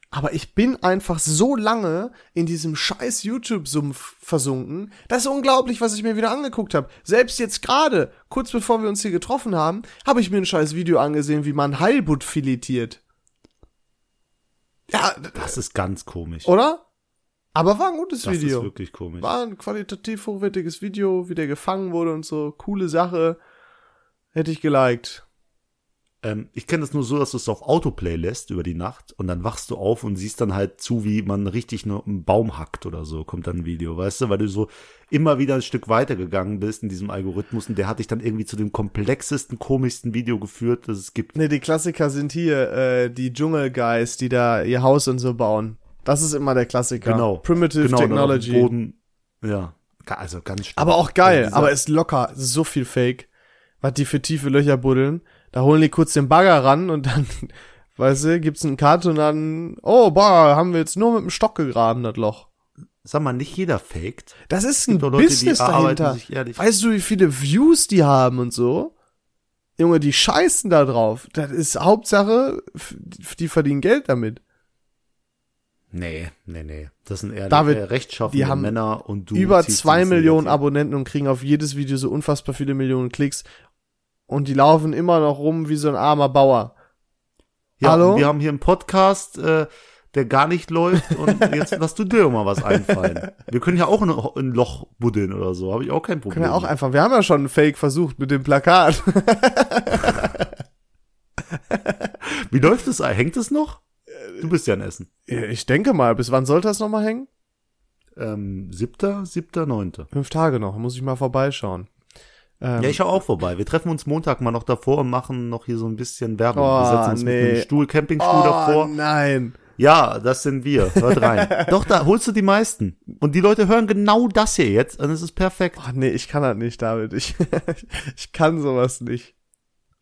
Aber ich bin einfach so lange in diesem scheiß YouTube-Sumpf versunken. Das ist unglaublich, was ich mir wieder angeguckt habe. Selbst jetzt gerade, kurz bevor wir uns hier getroffen haben, habe ich mir ein scheiß Video angesehen, wie man Heilbutt filetiert. Ja, das ist ganz komisch. oder? Aber war ein gutes das Video. ist wirklich komisch. War ein qualitativ hochwertiges Video, wie der gefangen wurde und so. Coole Sache. Hätte ich geliked. Ähm, ich kenne das nur so, dass du es auf Autoplay lässt über die Nacht und dann wachst du auf und siehst dann halt zu, wie man richtig nur einen Baum hackt oder so, kommt dann ein Video, weißt du, weil du so immer wieder ein Stück weitergegangen bist in diesem Algorithmus und der hat dich dann irgendwie zu dem komplexesten, komischsten Video geführt, das es gibt. Ne, die Klassiker sind hier, äh, die Dschungelguys, die da ihr Haus und so bauen. Das ist immer der Klassiker. Genau. Primitive genau, Technology. Boden, ja, also ganz schlimm. Aber auch geil, Also aber ist locker, so viel Fake. Was die für tiefe Löcher buddeln. Da holen die kurz den Bagger ran und dann, weißt du, gibt's einen Cut und dann, oh, boah, haben wir jetzt nur mit dem Stock gegraben, das Loch. Sag mal, nicht jeder faked. Das ist ein Leute, Business dahinter. Weißt du, wie viele Views die haben und so? Junge, die scheißen da drauf. Das ist Hauptsache, die verdienen Geld damit. Nee, nee, nee. Das sind eher David, äh, rechtschaffende die haben Männer und du. Über zwei Millionen. Abonnenten und kriegen auf jedes Video so unfassbar viele Millionen Klicks. Und die laufen immer noch rum wie so ein armer Bauer. Ja, Hallo? wir haben hier einen Podcast, äh, der gar nicht läuft und jetzt lass du dir mal was einfallen. Wir können ja auch ein, ein Loch buddeln oder so, habe ich auch kein Problem. Können wir auch einfach, wir haben ja schon einen Fake versucht mit dem Plakat. Wie läuft es? Hängt es noch? Du bist ja in Essen. ich denke mal, bis wann sollte das nochmal hängen? Ähm, siebter, siebter, neunter. Fünf Tage noch, muss ich mal vorbeischauen. Ähm, Ja, ich schau auch vorbei. Wir treffen uns Montag mal noch davor und machen noch hier so ein bisschen Werbung. Oh, wir setzen uns mit nee. einem Stuhl, Campingstuhl oh, davor. nein. Ja, das sind wir. Hört rein. Doch, da holst du die meisten. Und die Leute hören genau das hier jetzt und es ist perfekt. Oh, nee, ich kann das nicht, David. Ich, ich kann sowas nicht.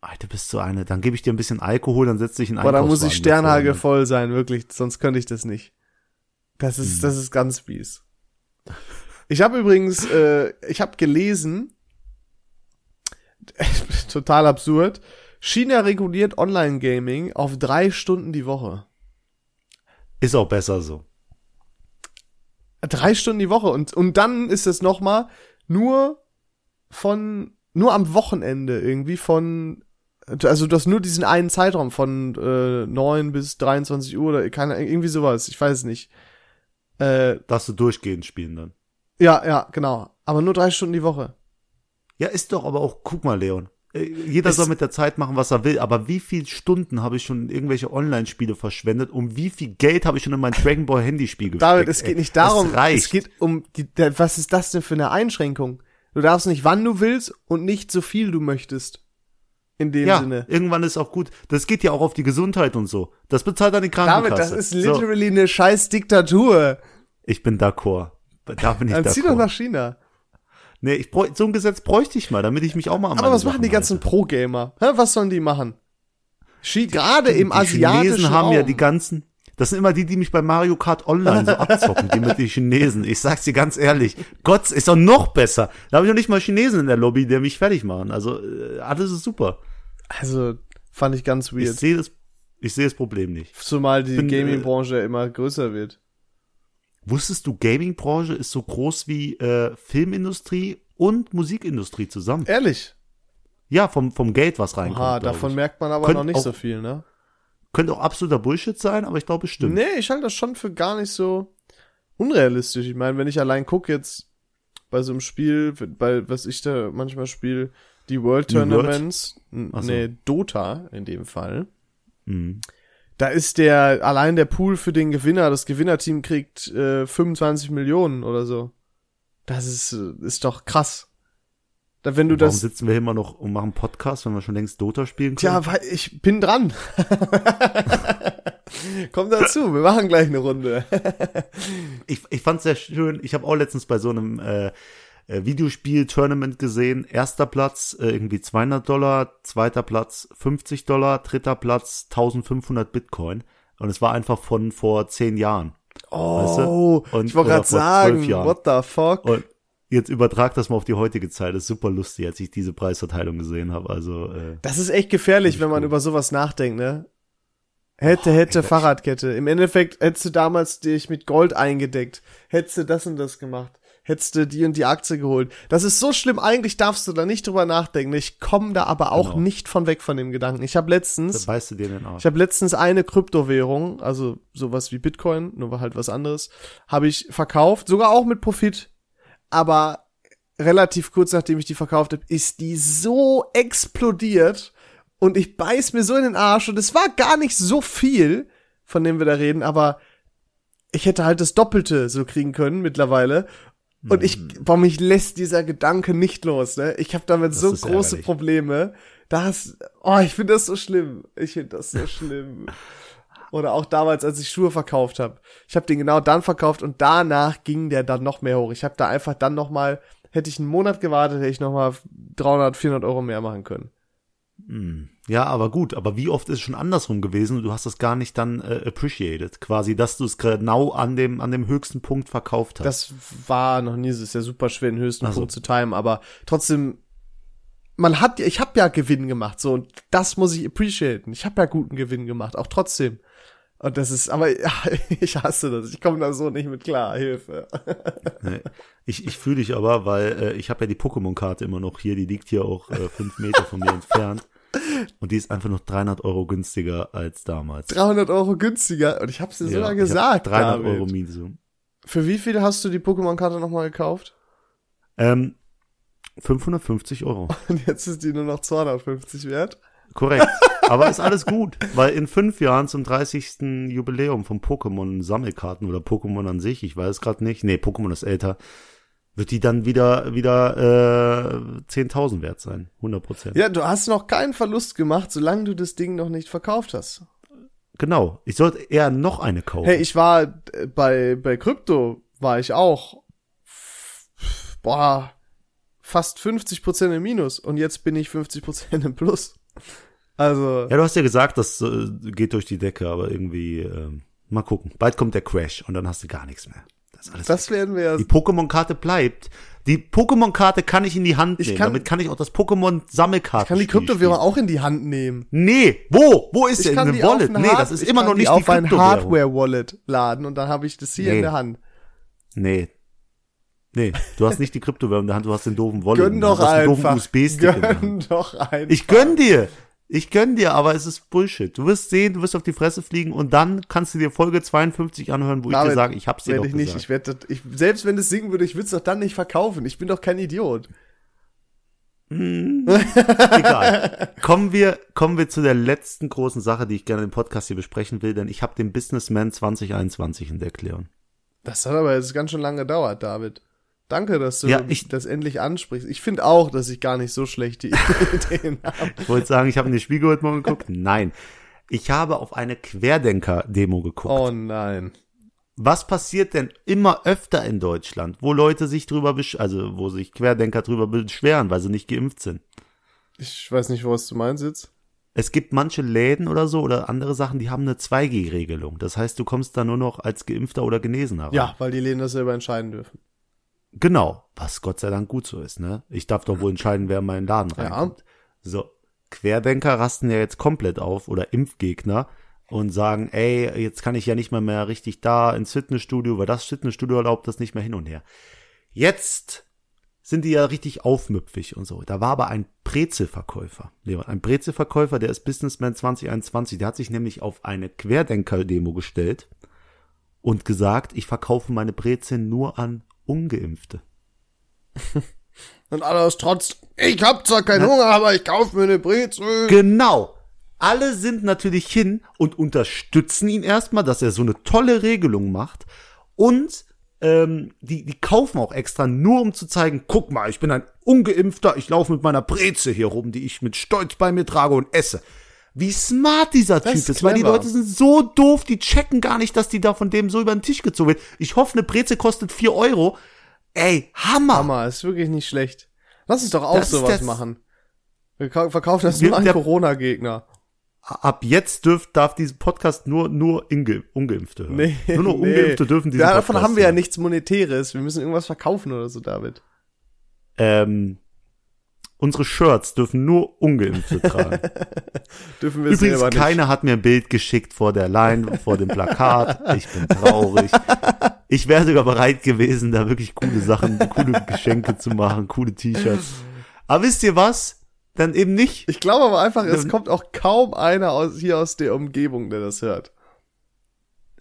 Alter, bist du eine. Dann gebe ich dir ein bisschen Alkohol, dann setz dich in Boah, da muss ich Sternhage voll sein, wirklich, sonst könnte ich das nicht. Das ist, Hm. das ist ganz fies. Ich habe übrigens, äh, ich habe gelesen, total absurd, China reguliert Online-Gaming auf drei Stunden die Woche. Ist auch besser so. Drei Stunden die Woche und, und dann ist es noch mal nur von, nur am Wochenende irgendwie von, also du hast nur diesen einen Zeitraum von äh, 9 bis 23 Uhr oder keine, irgendwie sowas, ich weiß es nicht. Äh, Darfst du durchgehend spielen dann. ja, ja, genau. Aber nur drei Stunden die Woche. Ja, ist doch aber auch, guck mal, Leon. Äh, Jeder Es- soll mit der Zeit machen, was er will, aber wie viele Stunden habe ich schon in irgendwelche Online-Spiele verschwendet und wie viel Geld habe ich schon in mein Dragon Ball Handyspiel gesteckt? David, es geht nicht darum, es geht um die, was ist das denn für eine Einschränkung? Du darfst nicht, wann du willst und nicht so viel du möchtest. In dem ja, Sinne. irgendwann ist auch gut. Das geht ja auch auf die Gesundheit und so. Das bezahlt dann die Krankenkasse. David, das ist So, literally eine scheiß Diktatur. ich bin d'accord. Da bin ich Dann zieh doch nach China. Nee, ich bräuch, so ein Gesetz bräuchte ich mal, damit ich mich auch mal an Aber was machen Sachen die ganzen. Pro-Gamer? Was sollen die machen? Gerade im die asiatischen Chinesen haben Raum. ja die ganzen. Das sind immer die, die mich bei Mario Kart Online so abzocken, die mit den Chinesen. Ich sag's dir ganz ehrlich, Gott ist doch noch besser. Da habe ich noch nicht mal Chinesen in der Lobby, die mich fertig machen. Also äh, alles ist super. Also, fand ich ganz Ich weird. sehe das, ich sehe das Problem nicht. Zumal die äh, Gaming-Branche immer größer wird. Wusstest du, Gaming-Branche ist so groß wie äh, Filmindustrie und Musikindustrie zusammen? Ehrlich? Ja, vom vom Geld was reinkommt. Glaub davon ich. merkt man aber Könnt noch nicht so viel, ne? Könnte auch absoluter Bullshit sein, aber ich glaube, es stimmt. Nee, ich halte das schon für gar nicht so unrealistisch. Ich meine, wenn ich allein gucke jetzt, bei so einem Spiel, bei was ich da manchmal spiele, die World World? Tournaments, Ach so. nee, Dota in dem Fall. Mhm. Da ist der, allein der Pool für den Gewinner, das Gewinnerteam kriegt äh, 25 Millionen oder so. Das ist, äh, ist doch krass. Da, wenn du Warum das, sitzen wir hier immer noch und machen Podcast, wenn wir schon längst Dota spielen können? Tja, weil ich bin dran. Komm dazu, wir machen gleich eine Runde. ich, ich fand's sehr schön. Ich habe auch letztens bei so einem äh, äh, Videospiel-Tournament gesehen. Erster Platz äh, irgendwie 200 Dollar, zweiter Platz 50 Dollar, dritter Platz 1500 Bitcoin. Und es war einfach von vor zehn Jahren. Weißt du? Oh, Und- ich wollte gerade sagen, what the fuck? Und jetzt übertrag das mal auf die heutige Zeit. Das ist super lustig, als ich diese Preisverteilung gesehen habe. Also äh, Das ist echt gefährlich, wenn man cool. über sowas nachdenkt, ne? Hätte, hätte, Fahrradkette. Im Endeffekt hättest du damals dich mit Gold eingedeckt. Hättest du das und das gemacht. Hättest du die und die Aktie geholt. Das ist so schlimm. Eigentlich darfst du da nicht drüber nachdenken. Ich komme da aber auch Genau. nicht von weg von dem Gedanken. Ich habe da letztens, beißt du dir den Arsch. ich habe letztens eine Kryptowährung, also sowas wie Bitcoin, nur halt was anderes, habe ich verkauft. Sogar auch mit Profit. Aber relativ kurz nachdem ich die verkauft habe, ist die so explodiert und ich beiß mir so in den Arsch und es war gar nicht so viel, von dem wir da reden, aber ich hätte halt das Doppelte so kriegen können mittlerweile. Und ich, Mhm. boah, mich lässt dieser Gedanke nicht los, ne? Ich habe damit Das so große ärgerlich. Probleme. Das, oh, ich finde das so schlimm. Ich finde das so schlimm. Oder auch damals, als ich Schuhe verkauft habe. Ich habe den genau dann verkauft und danach ging der dann noch mehr hoch. Ich habe da einfach dann noch mal, hätte ich einen Monat gewartet, hätte ich noch mal 300, 400 Euro mehr machen können. Hm. Ja, aber gut, aber wie oft ist es schon andersrum gewesen und du hast das gar nicht dann äh, appreciated, quasi, dass du es genau an dem an dem höchsten Punkt verkauft hast. Das war noch nie, es ist ja super schwer, den höchsten Ach so. Punkt zu timen, aber trotzdem, man hat, ja- ich habe ja Gewinn gemacht, so, und das muss ich appreciaten. Ich habe ja guten Gewinn gemacht, auch trotzdem. Und das ist, aber ja, ich hasse das. Ich komme da so nicht mit klar. Hilfe. Nee. Ich, ich fühle dich aber, weil äh, ich habe ja die Pokémon-Karte immer noch hier, die liegt hier auch äh, fünf Meter von mir entfernt. Und die ist einfach noch 300 Euro günstiger als damals. 300 Euro günstiger. Und ich habe dir Ja, sogar gesagt. 300 David. Euro Miese. Für wie viel hast du die Pokémon-Karte nochmal gekauft? Ähm, 550 Euro. Und jetzt ist die nur noch 250 wert. Korrekt. Aber ist alles gut, weil in fünf Jahren zum 30. Jubiläum von Pokémon Sammelkarten oder Pokémon an sich, ich weiß gerade nicht, nee, Pokémon ist älter, wird die dann wieder wieder äh, 10.000 wert sein, 100 Prozent. Ja, du hast noch keinen Verlust gemacht, solange du das Ding noch nicht verkauft hast. Genau. Ich sollte eher noch eine kaufen. Hey, ich war äh, bei, bei Krypto, war ich auch, boah, fast 50% im Minus und jetzt bin ich 50% im Plus. Also, ja, du hast ja gesagt, das äh, geht durch die Decke, aber irgendwie ähm, mal gucken. Bald kommt der Crash und dann hast du gar nichts mehr. Das alles das werden wir ja Die Pokémon-Karte bleibt. Die Pokémon-Karte kann ich in die Hand Ich nehmen. kann- Damit kann ich auch das Pokémon-Sammelkarten Ich kann die Kryptowährung auch in die Hand nehmen. Nee, wo? Wo ist Ich denn kann eine Wallet? ein Nee, das ist ich immer kann noch die nicht die auf ein Kryptowährung. Hardware-Wallet laden und dann habe ich das hier Nee. in der Hand. Nee. Nee, du hast nicht die Kryptowährung in der Hand, du hast den doofen Wallet. Gönn in doch du hast einfach. USB-Stick in der Hand. Gönn doch einfach. Ich gönn dir. Ich gönn dir, aber es ist Bullshit. Du wirst sehen, du wirst auf die Fresse fliegen und dann kannst du dir Folge 52 anhören, wo ich David, dir sage, ich hab's dir Werd doch ich nicht. gesagt. Ich werde ich, selbst wenn es singen würde, ich würde es doch dann nicht verkaufen. Ich bin doch kein Idiot. Egal. kommen wir, kommen wir zu der letzten großen Sache, die ich gerne im Podcast hier besprechen will, denn ich habe den Businessman 2021 entdeckt, Leon. Das hat aber jetzt ganz schön lange gedauert, David. Danke, dass du Ja, ich- das endlich ansprichst. Ich finde auch, dass ich gar nicht so schlechte Ideen habe. Ich wollte sagen, ich habe in die Spiegel heute Morgen geguckt. Nein. Ich habe auf eine Querdenker-Demo geguckt. Oh nein. Was passiert denn immer öfter in Deutschland, wo Leute sich drüber besch also wo sich Querdenker drüber beschweren, weil sie nicht geimpft sind? Ich weiß nicht, was du meinst jetzt. Es gibt manche Läden oder so oder andere Sachen, die haben eine 2G-Regelung. Das heißt, du kommst da nur noch als Geimpfter oder Genesener rein. Ja, weil die Läden das selber entscheiden dürfen. Genau, was Gott sei Dank gut so ist, ne? Ich darf doch wohl entscheiden, wer in meinen Laden Ja. reinkommt. So, Querdenker rasten ja jetzt komplett auf oder Impfgegner und sagen, ey, jetzt kann ich ja nicht mal mehr richtig da ins Fitnessstudio, weil das Fitnessstudio erlaubt das nicht mehr hin und her. Jetzt sind die ja richtig aufmüpfig und so. Da war aber ein Brezelverkäufer, Leon, ein Brezelverkäufer, der ist Businessman 2021, der hat sich nämlich auf eine Querdenker-Demo gestellt und gesagt, ich verkaufe meine Brezeln nur an Ungeimpfte. Und alles trotz, ich hab zwar keinen Hunger, aber ich kauf mir eine Brezel. Genau. Alle sind natürlich hin und unterstützen ihn erstmal, dass er so eine tolle Regelung macht. Und ähm, die, die kaufen auch extra, nur um zu zeigen, guck mal, ich bin ein Ungeimpfter, ich laufe mit meiner Breze hier rum, die ich mit Stolz bei mir trage und esse. Wie smart dieser Typ ist ist, weil die. Leute sind so doof, die checken gar nicht, dass die da von dem so über den Tisch gezogen wird. Ich hoffe, eine Breze kostet 4 Euro. Ey, Hammer! Hammer, ist wirklich nicht schlecht. Lass uns doch auch Das sowas das- machen. Wir kau- verkaufen das nur an Corona-Gegner. Ab jetzt dürf, darf dieser Podcast nur, nur Inge, Ungeimpfte hören. Nee, nur nee. Ungeimpfte dürfen diesen Ja, Podcast davon haben wir ja nichts Monetäres. Wir müssen irgendwas verkaufen oder so, David. Ähm, unsere Shirts dürfen nur Ungeimpfte tragen. Dürfen wir Übrigens, selber nicht. keiner hat mir ein Bild geschickt vor der Line, vor dem Plakat. Ich bin traurig. Ich wäre sogar bereit gewesen, da wirklich coole Sachen, coole Geschenke zu machen, coole T-Shirts. Aber wisst ihr was? Dann eben nicht. Ich glaube aber einfach, es kommt auch kaum einer aus, hier aus der Umgebung, der das hört.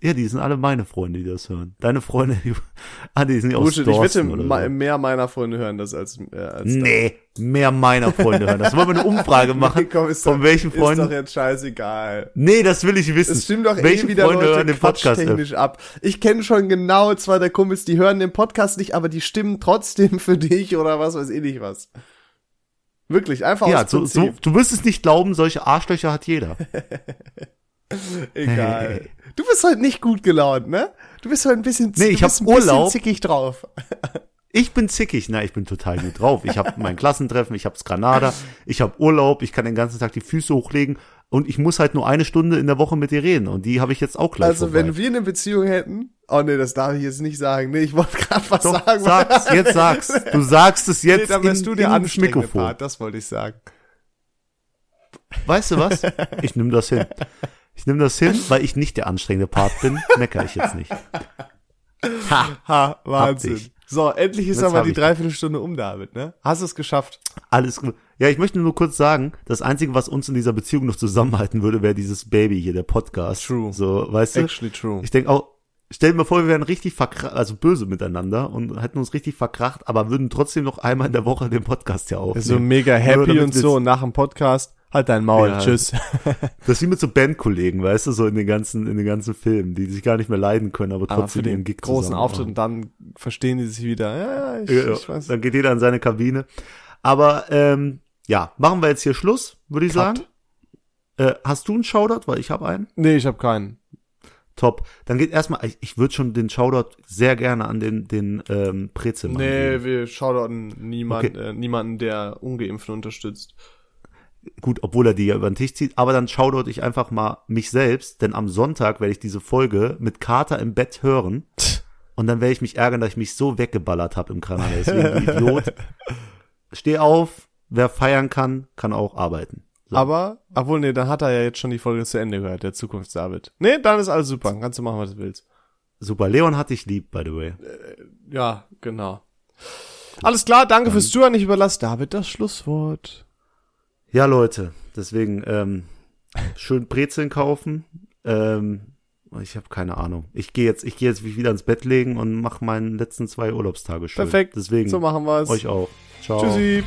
Ja, die sind alle meine Freunde, die das hören. Deine Freunde, die, ah, die sind ja aus Bullshit, ich wette, so. mehr meiner Freunde hören das als, äh, als Nee, mehr meiner Freunde hören. Das wollen wir eine Umfrage machen. Komm, ist von doch, welchen Ist doch Freunden? jetzt scheißegal. Nee, das will ich wissen. Es stimmt doch Welche eh wieder Freunde Leute hören den Podcast? technisch ab. Ich kenne schon genau zwei der Kumpels, die hören den Podcast nicht, aber die stimmen trotzdem für dich oder was weiß ich nicht was. Wirklich, einfach Ja, aus so, Prinzip. so, du wirst es nicht glauben, solche Arschlöcher hat jeder. Egal. Du bist heute nicht gut gelaunt, ne? Du bist heute ein bisschen, Nee, du ich hab bist ein bisschen Urlaub. zickig drauf. Ich bin zickig, na, ich bin total gut drauf. Ich habe mein Klassentreffen, ich hab's Granada, ich habe Urlaub, ich kann den ganzen Tag die Füße hochlegen und ich muss halt nur eine Stunde in der Woche mit dir reden und die habe ich jetzt auch gleich Also, vorbei. wenn wir eine Beziehung hätten, oh nee, das darf ich jetzt nicht sagen. Nee, ich wollte gerade was Doch, sagen. sag's, jetzt sag's. Du sagst es Nee, jetzt dann wärst in, du der ins anstrengende Mikrofon. Part, das wollte ich sagen. Weißt du was? Ich nehme das hin. Ich nehme das hin, weil ich nicht der anstrengende Part bin, meckere ich jetzt nicht. Ha, Ha, Wahnsinn. So, endlich ist Jetzt aber die. Dreiviertelstunde um, David, ne? Hast du es geschafft? alles gut. Ja, ich möchte nur kurz sagen, das Einzige, was uns in dieser Beziehung noch zusammenhalten würde, wäre dieses Baby hier, der Podcast. True. So, weißt du? Actually true. Ich denke auch, stell dir mal vor, wir wären richtig verkracht, also böse miteinander und hätten uns richtig verkracht, aber würden trotzdem noch einmal in der Woche den Podcast ja aufnehmen. so mega Nur happy damit und so und nach dem Podcast, halt dein Maul, Ja. tschüss. Das ist wie mit so Bandkollegen, weißt du, so in den ganzen, in den ganzen Filmen, die sich gar nicht mehr leiden können, aber Aber trotzdem für ihren den Gig großen Auftritt machen. und dann verstehen die sich wieder. Ja, ja, ich, Ja, ich weiß. Dann geht jeder in seine Kabine. Aber ähm, ja, machen wir jetzt hier Schluss, würde ich Cut. sagen. Äh, hast du einen Shoutout? Weil ich habe einen. Nee, ich habe keinen. Top. Dann geht erstmal, ich, ich würde schon den Shoutout sehr gerne an den, den ähm, Brezelmann Nee, geben. wir shoutouten niemand, Okay. äh, niemanden, der Ungeimpften unterstützt. Gut, obwohl er die ja über den Tisch zieht. Aber dann Shoutout ich einfach mal mich selbst, denn am Sonntag werde ich diese Folge mit Kater im Bett hören. Und dann werde ich mich ärgern, dass ich mich so weggeballert habe im Kanal. Deswegen, Idiot. Steh auf, wer feiern kann, kann auch arbeiten. So. Aber, obwohl, nee, dann hat er ja jetzt schon die Folge zu Ende gehört, der Zukunftsdavid. Nee, dann ist alles super. Kannst du machen, was du willst. Super. Leon hat dich lieb, by the way. Ja, genau. Alles klar, danke fürs Zuhören. Ich überlasse David das Schlusswort. Ja, Leute, deswegen ähm, schön Brezeln kaufen. Ähm, ich habe keine Ahnung. Ich gehe jetzt, ich gehe jetzt wieder ins Bett legen und mache meinen letzten zwei Urlaubstage schön. Perfekt. Deswegen So machen wir's. euch auch. Ciao. Tschüssi.